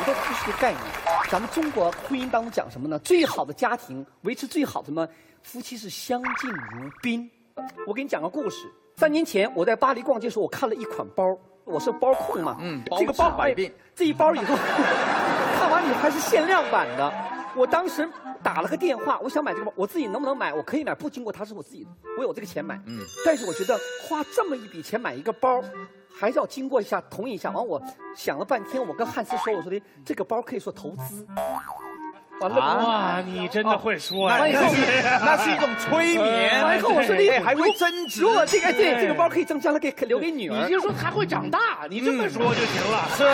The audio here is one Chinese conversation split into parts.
们都不是个概念。咱们中国婚姻当中讲什么呢？最好的家庭维持最好的什么？夫妻是相敬如宾。我给你讲个故事。三年前我在巴黎逛街的时候，我看了一款包，我是包控嘛，嗯这个包百病这一包以后 看完以后还是限量版的。我当时打了个电话，我想买这个包，我自己能不能买？我可以买，不经过他是我自己的，我有这个钱买。嗯但是我觉得花这么一笔钱买一个包，还是要经过一下同意一下。完，我想了半天，我跟汉斯说，我说的这个包可以说投资。完了，哇，你真的会说呀！那那是那是一种催眠，完以后我说的哎还会增值。如果这个对这个包可以增加了给留给女儿，你就说他会长大，你这么说就行了。是，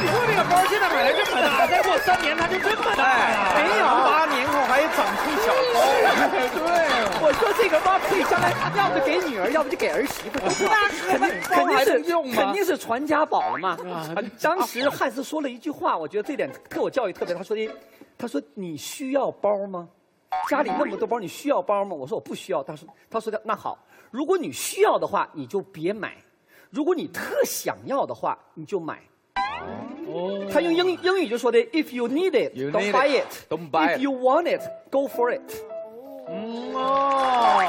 你说这个包现在买来这么大，再过三年它就这么大哎，了。没有八年后还长出小包。对 我说这个包可以将来要不给女儿，要不就给儿媳妇，那肯定肯定是用肯定是传家宝了嘛啊。当时汉斯说了一句话，我觉得这点对我教育特别。他说的，他说你需要包吗？家里那么多包，你需要包吗？我说我不需要。他说他说的那好，如果你需要的话，你就别买；如果你特想要的话，你就买。哦他用英英语就说的，If you need it, don't buy it, it. don't buy If you want it, go for it. 嗯哦，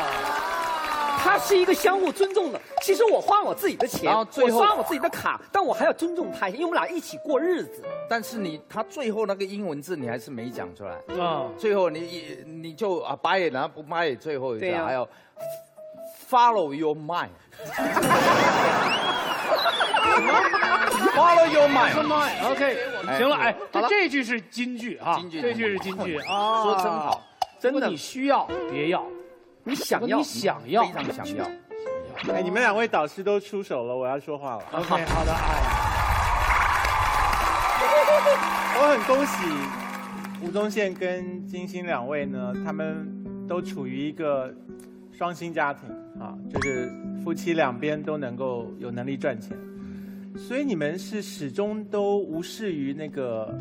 它是一个相互尊重的。其实我花我自己的钱，我刷我自己的卡，但我还要尊重他一下，因为我们俩一起过日子。但是你他最后那个英文字你还是没讲出来，啊，最后你你就啊 buy it，然后不 buy it，最后一对呀个还要 follow your mind。Follow your mind，OK，哎行了，哎，这这句是金句啊，这句是金句。啊，说真好，真的你需要别要，你想要你，想要非常想要。哎，你们两位导师都出手了，我要说话了。OK，好的，哎，我很恭喜吴宗宪跟金星两位呢，他们都处于一个双薪家庭啊，就是夫妻两边都能够有能力赚钱，所以你们是始终都无视于那个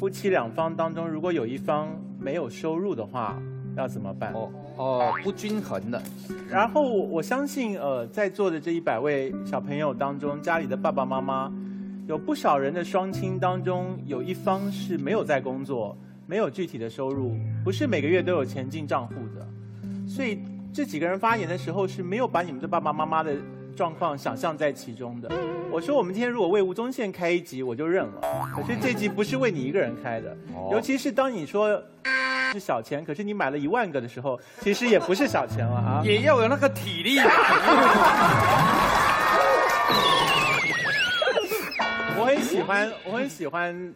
夫妻两方当中，如果有一方没有收入的话，要怎么办？哦哦，不均衡的，然后我我相信，呃，在座的这一百位小朋友当中，家里的爸爸妈妈，有不少人的双亲当中，有一方是没有在工作，没有具体的收入，不是每个月都有钱进账户的，所以这几个人发言的时候是没有把你们的爸爸妈妈的状况想象在其中的。我说我们今天如果为吴宗宪开一集，我就认了，可是这集不是为你一个人开的，哦尤其是当你说。是小钱，可是你买了一万个的时候，其实也不是小钱了啊。也要有那个体力。我很喜欢，我很喜欢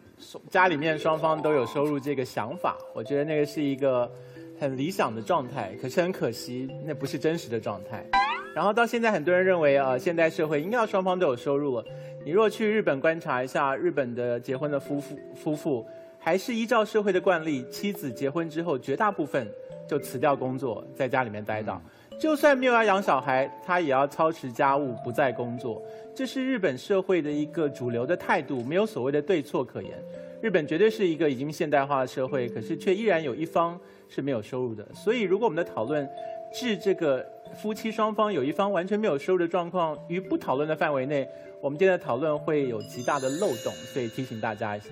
家里面双方都有收入这个想法，我觉得那个是一个很理想的状态。可是很可惜，那不是真实的状态。然后到现在，很多人认为啊、呃现代社会应该要双方都有收入了。你若去日本观察一下，日本的结婚的夫妇夫妇，还是依照社会的惯例，妻子结婚之后，绝大部分就辞掉工作，在家里面待到。就算没有要养小孩，他也要操持家务，不再工作。这是日本社会的一个主流的态度，没有所谓的对错可言。日本绝对是一个已经现代化的社会，可是却依然有一方是没有收入的。所以，如果我们的讨论置这个夫妻双方有一方完全没有收入的状况于不讨论的范围内，我们今天的讨论会有极大的漏洞，所以提醒大家一下。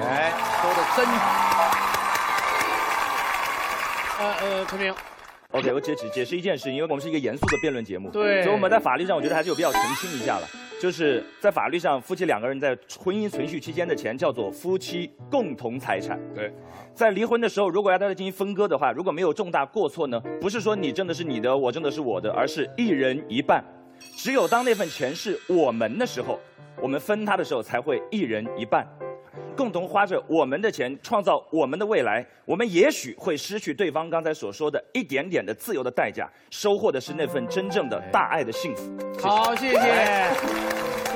哎，说的真好。呃呃，陈明，OK，我解解解释一件事情，因为我们是一个严肃的辩论节目，对所以我们在法律上，我觉得还是有必要澄清一下了。就是在法律上，夫妻两个人在婚姻存续期间的钱叫做夫妻共同财产。对，在离婚的时候，如果要大家进行分割的话，如果没有重大过错呢，不是说你挣的是你的，我挣的是我的，而是一人一半。只有当那份钱是我们的时候，我们分它的时候才会一人一半。共同花着我们的钱，创造我们的未来。我们也许会失去对方刚才所说的一点点的自由的代价，收获的是那份真正的大爱的幸福。好，谢谢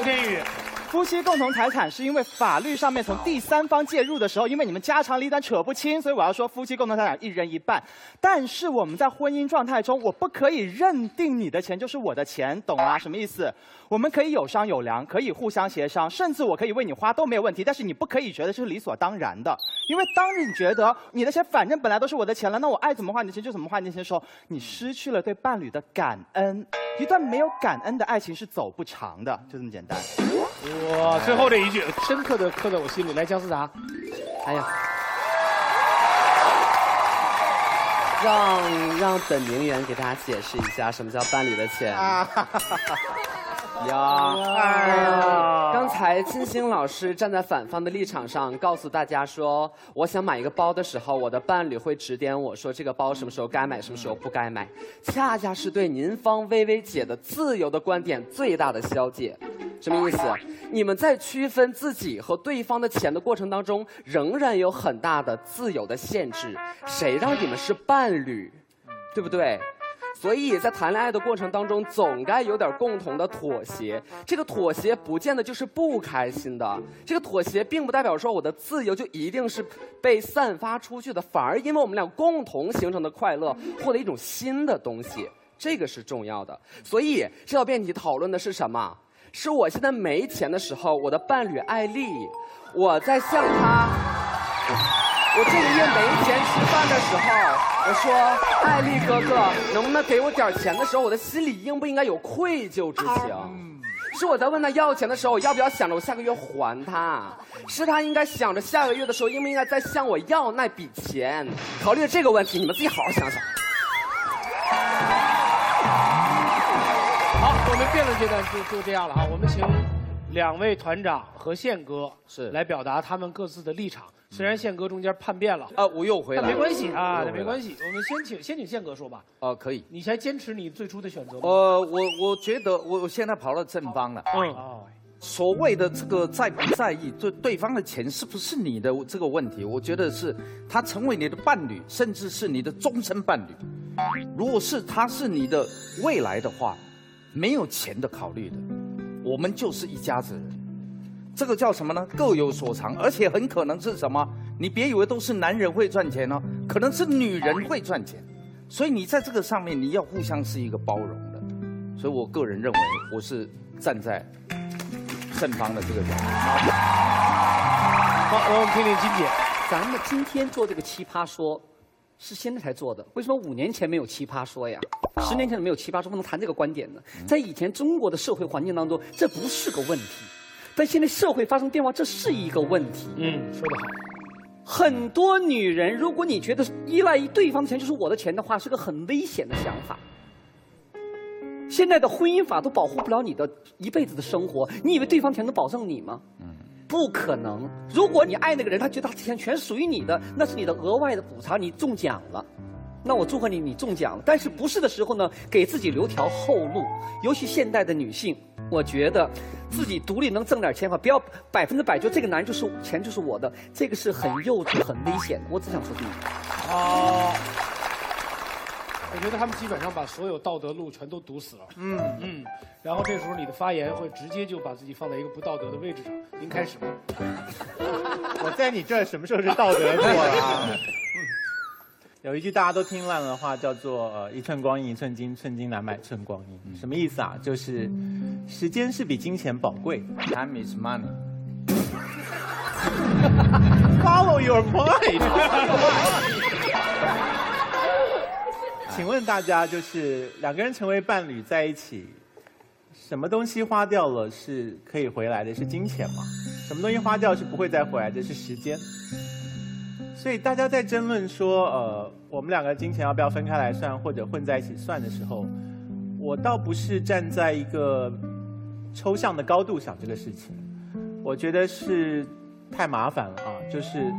吴天宇。夫妻共同财产是因为法律上面从第三方介入的时候，因为你们家长里短扯不清，所以我要说夫妻共同财产一人一半。但是我们在婚姻状态中，我不可以认定你的钱就是我的钱，懂吗？什么意思？我们可以有商有量，可以互相协商，甚至我可以为你花都没有问题，但是你不可以觉得这是理所当然的。因为当你觉得你的钱反正本来都是我的钱了，那我爱怎么花你的钱就怎么花你的钱的时候，你失去了对伴侣的感恩。一段没有感恩的爱情是走不长的，就这么简单。哇，最后这一句深刻的刻在我心里。来，姜思达，哎呀，让让本名媛给大家解释一下什么叫班里的钱。呀，哎呀！刚才金星老师站在反方的立场上，告诉大家说，我想买一个包的时候，我的伴侣会指点我说这个包什么时候该买，什么时候不该买，恰恰是对您方微微姐的自由的观点最大的消解。什么意思？你们在区分自己和对方的钱的过程当中，仍然有很大的自由的限制。谁让你们是伴侣，对不对？所以在谈恋爱的过程当中，总该有点共同的妥协。这个妥协不见得就是不开心的，这个妥协并不代表说我的自由就一定是被散发出去的，反而因为我们俩共同形成的快乐，获得一种新的东西，这个是重要的。所以这道辩题讨论的是什么？是我现在没钱的时候，我的伴侣艾丽，我在向他，我这个月没钱吃饭的时候。我说，艾丽哥哥，能不能给我点钱的时候，我的心里应不应该有愧疚之情？是我在问他要钱的时候，我要不要想着我下个月还他？是他应该想着下个月的时候，应不应该再向我要那笔钱？考虑这个问题，你们自己好好想想。好，我们辩论阶段就就这样了啊，我们请两位团长和宪哥是来表达他们各自的立场。虽然宪哥中间叛变了，啊，我又回来了，但没关系啊，没关系。我们先请先请宪哥说吧。啊，可以。你还坚持你最初的选择吗？呃，我我觉得我我现在跑到正方了。嗯，所谓的这个在不在意对对方的钱是不是你的这个问题，我觉得是他成为你的伴侣，甚至是你的终身伴侣。如果是他是你的未来的话，没有钱的考虑的，我们就是一家子人。这个叫什么呢？各有所长，而且很可能是什么？你别以为都是男人会赚钱哦，可能是女人会赚钱。所以你在这个上面，你要互相是一个包容的。所以我个人认为，我是站在正方的这个角度。好，我们听听金姐。咱们今天做这个奇葩说，是现在才做的。为什么五年前没有奇葩说呀？十年前没有奇葩说，不能谈这个观点呢？在以前中国的社会环境当中，这不是个问题。但现在社会发生变化，这是一个问题。嗯，说得好。很多女人，如果你觉得依赖于对方的钱就是我的钱的话，是个很危险的想法。现在的婚姻法都保护不了你的一辈子的生活，你以为对方钱能保证你吗？嗯不可能。如果你爱那个人，他觉得他钱全属于你的，那是你的额外的补偿，你中奖了。那我祝贺你，你中奖了。但是不是的时候呢，给自己留条后路。尤其现代的女性，我觉得自己独立能挣点钱吧，不要百分之百就这个男人就是钱就是我的，这个是很幼稚、很危险的。我只想说这一点。好，我觉得他们基本上把所有道德路全都堵死了。嗯嗯，然后这时候你的发言会直接就把自己放在一个不道德的位置上。您开始吧。我在你这儿什么时候是道德路了啊？有一句大家都听烂了的话，叫做“呃，一寸光阴一寸金，寸金难买寸光阴”。什么意思啊？就是时间是比金钱宝贵。Time is money。Follow your point。请问大家，就是两个人成为伴侣在一起，什么东西花掉了是可以回来的？是金钱吗？什么东西花掉是不会再回来的？是时间。所以大家在争论说，呃，我们两个金钱要不要分开来算，或者混在一起算的时候，我倒不是站在一个抽象的高度想这个事情，我觉得是太麻烦了啊，就是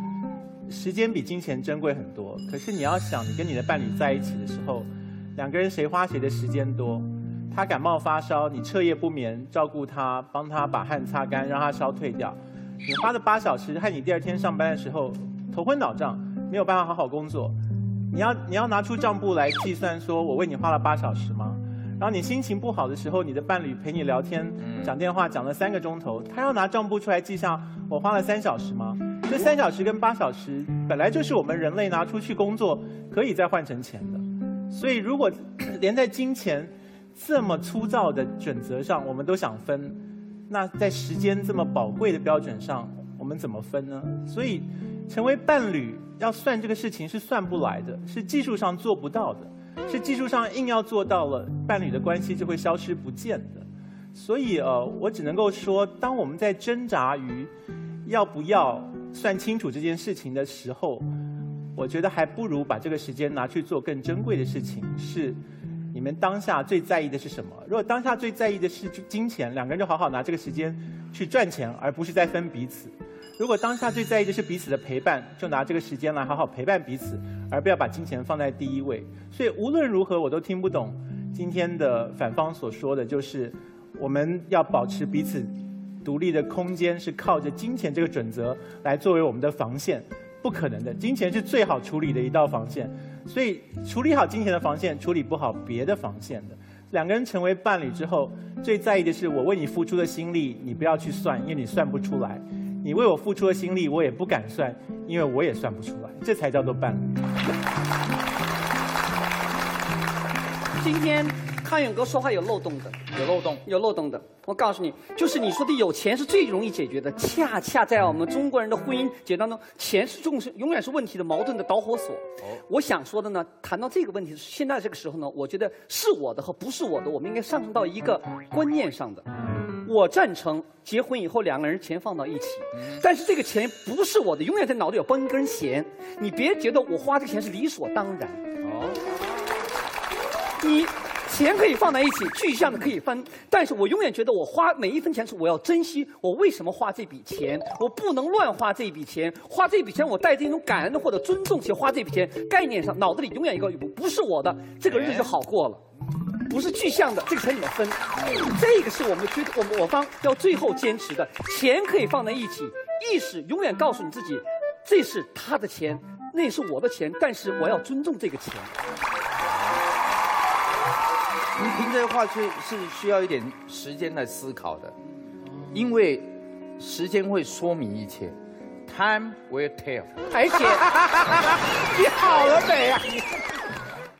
时间比金钱珍贵很多。可是你要想，你跟你的伴侣在一起的时候，两个人谁花谁的时间多？他感冒发烧，你彻夜不眠照顾他，帮他把汗擦干，让他烧退掉。你花了八小时，害你第二天上班的时候头昏脑胀，没有办法好好工作。你要你要拿出账簿来计算，说我为你花了八小时吗？然后你心情不好的时候，你的伴侣陪你聊天、讲电话讲了三个钟头，他要拿账簿出来记下我花了三小时吗？这三小时跟八小时本来就是我们人类拿出去工作可以再换成钱的，所以如果连在金钱这么粗糙的准则上我们都想分，那在时间这么宝贵的标准上，我们怎么分呢？所以成为伴侣要算这个事情是算不来的，是技术上做不到的，是技术上硬要做到了，伴侣的关系就会消失不见的。所以呃，我只能够说，当我们在挣扎于要不要算清楚这件事情的时候，我觉得还不如把这个时间拿去做更珍贵的事情，是你们当下最在意的是什么？如果当下最在意的是金钱，两个人就好好拿这个时间去赚钱，而不是在分彼此。如果当下最在意的是彼此的陪伴，就拿这个时间来好好陪伴彼此，而不要把金钱放在第一位。所以无论如何，我都听不懂今天的反方所说的就是我们要保持彼此独立的空间，是靠着金钱这个准则来作为我们的防线，不可能的。金钱是最好处理的一道防线，所以处理好金钱的防线，处理不好别的防线的。两个人成为伴侣之后，最在意的是我为你付出的心力，你不要去算，因为你算不出来。你为我付出的心力，我也不敢算，因为我也算不出来，这才叫做伴侣。今天康永哥说话有漏洞的，有漏洞，有漏洞的。我告诉你，就是你说的有钱是最容易解决的，恰恰在我们中国人的婚姻解当中，钱是重是永远是问题的矛盾的导火索。哦我想说的呢，谈到这个问题，现在这个时候呢，我觉得是我的和不是我的，我们应该上升到一个观念上的。我赞成结婚以后两个人钱放到一起，但是这个钱不是我的，永远在脑子里绷一根弦。你别觉得我花这个钱是理所当然。哦，你钱可以放在一起，具象的可以分，但是我永远觉得我花每一分钱是我要珍惜。我为什么花这笔钱？我不能乱花这笔钱。花这笔钱，我带着一种感恩或者尊重去花这笔钱。概念上，脑子里永远一个不是我的，这个日子好过了。不是具象的，这个钱你们分，这个是我们觉得我们我方要最后坚持的。钱可以放在一起，意识永远告诉你自己，这是他的钱，那是我的钱，但是我要尊重这个钱。你听这话是是需要一点时间来思考的，因为时间会说明一切，Time will tell。而且，你好了没啊？